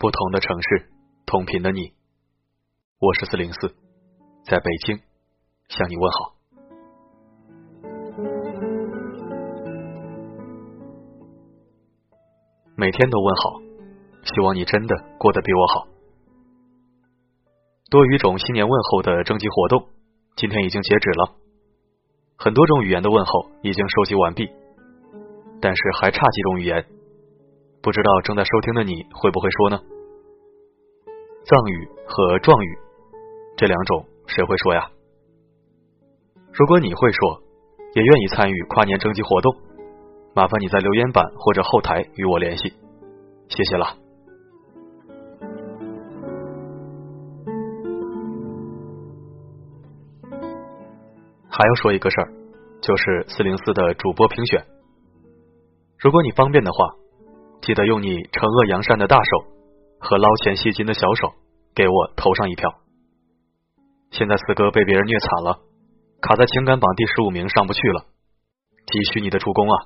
不同的城市，同频的你，我是四零四，在北京向你问好。每天都问好，希望你真的过得比我好。多语种新年问候的征集活动今天已经截止了，很多种语言的问候已经收集完毕，但是还差几种语言。不知道正在收听的你会不会说呢？藏语和壮语这两种谁会说呀？如果你会说，也愿意参与跨年征集活动，麻烦你在留言板或者后台与我联系，谢谢了。还要说一个事儿，就是四零四的主播评选，如果你方便的话。记得用你惩恶扬善的大手和捞钱吸金的小手给我投上一票。现在四哥被别人虐惨了，卡在情感榜第十五名上不去了，急需你的助攻啊！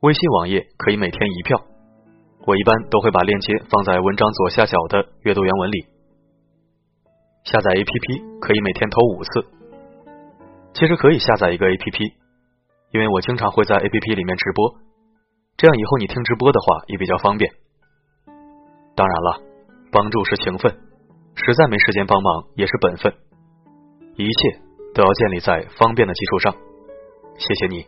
微信网页可以每天一票，我一般都会把链接放在文章左下角的阅读原文里。下载 APP 可以每天投五次，其实可以下载一个 APP，因为我经常会在 APP 里面直播。这样以后你听直播的话也比较方便。当然了，帮助是情分，实在没时间帮忙也是本分，一切都要建立在方便的基础上。谢谢你。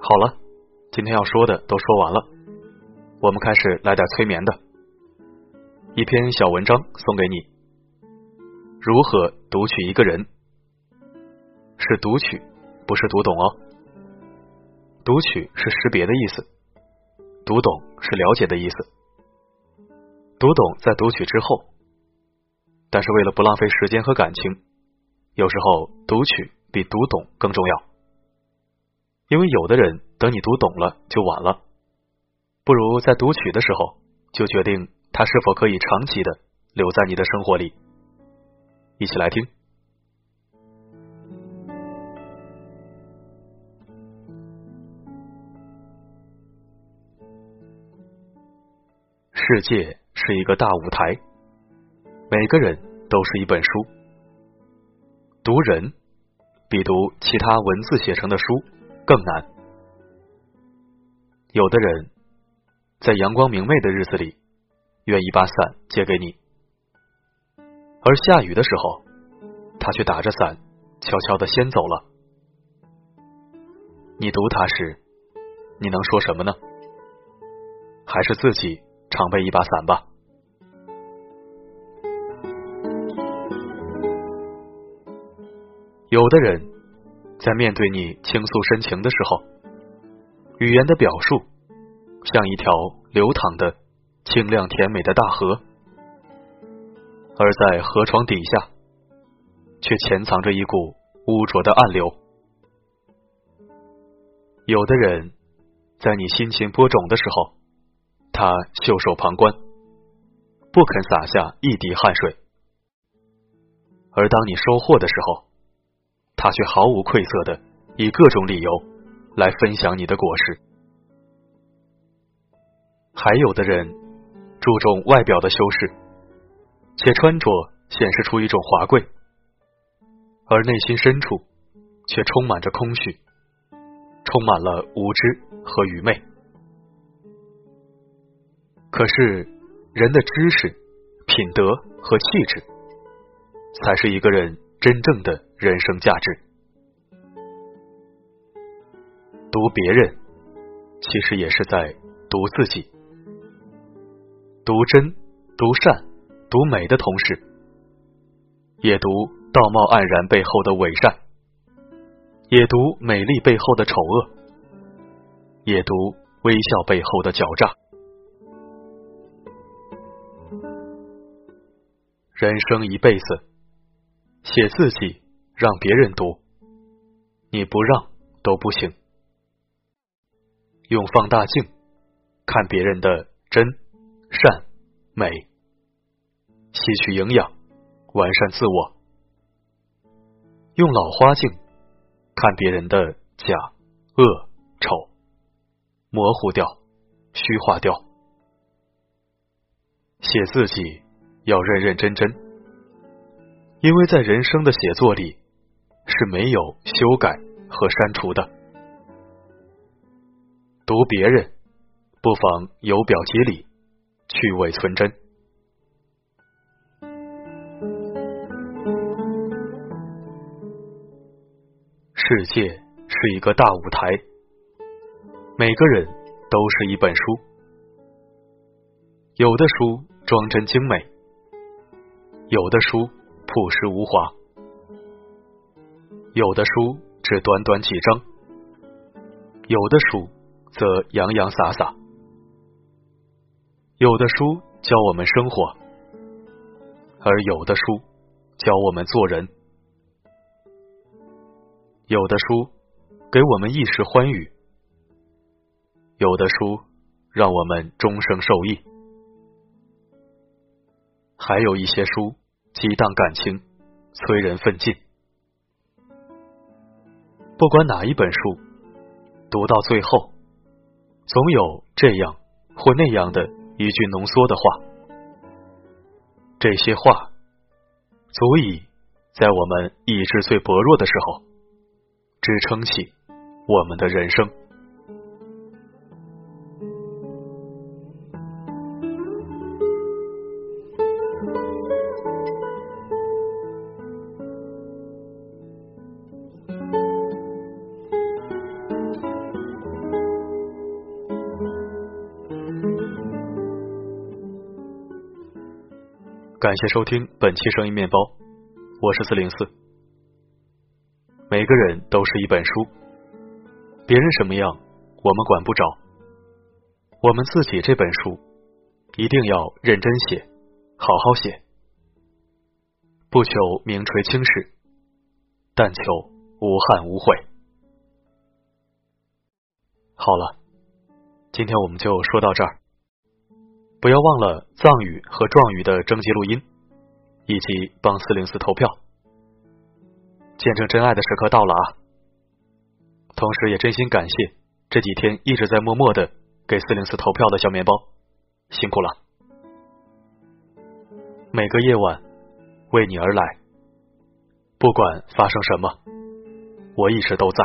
好了，今天要说的都说完了，我们开始来点催眠的，一篇小文章送给你。如何读取一个人？是读取，不是读懂哦。读取是识别的意思，读懂是了解的意思。读懂在读取之后，但是为了不浪费时间和感情，有时候读取比读懂更重要。因为有的人等你读懂了就晚了，不如在读取的时候就决定他是否可以长期的留在你的生活里。一起来听。世界是一个大舞台，每个人都是一本书。读人比读其他文字写成的书更难。有的人在阳光明媚的日子里，愿意把伞借给你。而下雨的时候，他却打着伞，悄悄的先走了。你读他时，你能说什么呢？还是自己常备一把伞吧。有的人，在面对你倾诉深情的时候，语言的表述像一条流淌的清亮甜美的大河。而在河床底下，却潜藏着一股污浊的暗流。有的人，在你心情播种的时候，他袖手旁观，不肯洒下一滴汗水；而当你收获的时候，他却毫无愧色的以各种理由来分享你的果实。还有的人，注重外表的修饰。且穿着显示出一种华贵，而内心深处却充满着空虚，充满了无知和愚昧。可是，人的知识、品德和气质，才是一个人真正的人生价值。读别人，其实也是在读自己。读真，读善。读美的同时，也读道貌岸然背后的伪善，也读美丽背后的丑恶，也读微笑背后的狡诈。人生一辈子，写自己让别人读，你不让都不行。用放大镜看别人的真、善、美。吸取营养，完善自我。用老花镜看别人的假、恶、丑，模糊掉，虚化掉。写自己要认认真真，因为在人生的写作里是没有修改和删除的。读别人，不妨由表及里，去伪存真。世界是一个大舞台，每个人都是一本书。有的书装帧精美，有的书朴实无华，有的书只短短几章，有的书则洋洋洒洒，有的书教我们生活，而有的书教我们做人。有的书给我们一时欢愉，有的书让我们终生受益，还有一些书激荡感情，催人奋进。不管哪一本书，读到最后，总有这样或那样的一句浓缩的话，这些话足以在我们意志最薄弱的时候。支撑起我们的人生。感谢收听本期声音面包，我是四零四。每个人都是一本书，别人什么样我们管不着，我们自己这本书一定要认真写，好好写，不求名垂青史，但求无憾无悔。好了，今天我们就说到这儿，不要忘了藏语和壮语的征集录音，以及帮四零四投票。见证真爱的时刻到了啊！同时也真心感谢这几天一直在默默的给四零四投票的小面包，辛苦了！每个夜晚为你而来，不管发生什么，我一直都在。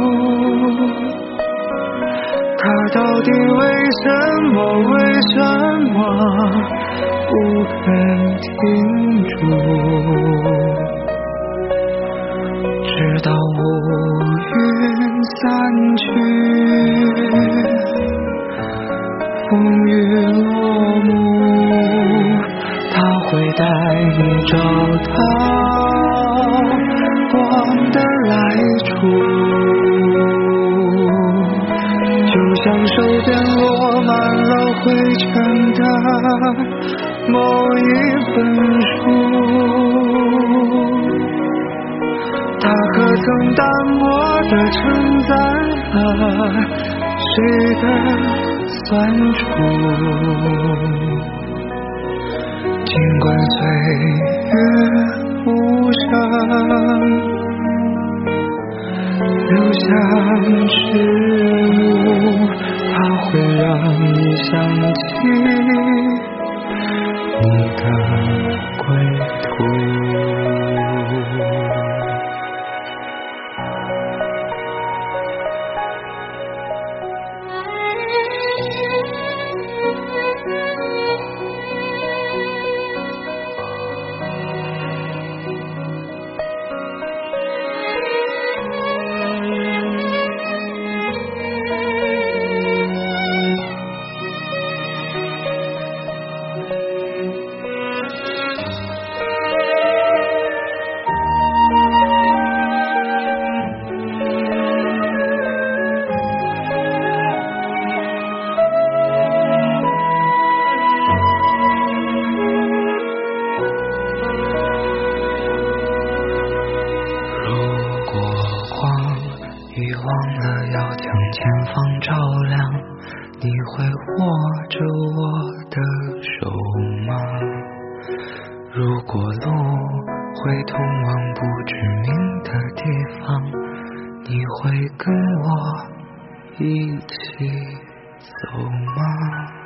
他到底为什么？为什么不肯停住？直到乌云散去，风雨落幕，他会带你找到手边落满了灰尘的某一本书，它可曾淡漠地承载了谁的酸楚？尽管岁月无声，留下迟会通往不知名的地方，你会跟我一起走吗？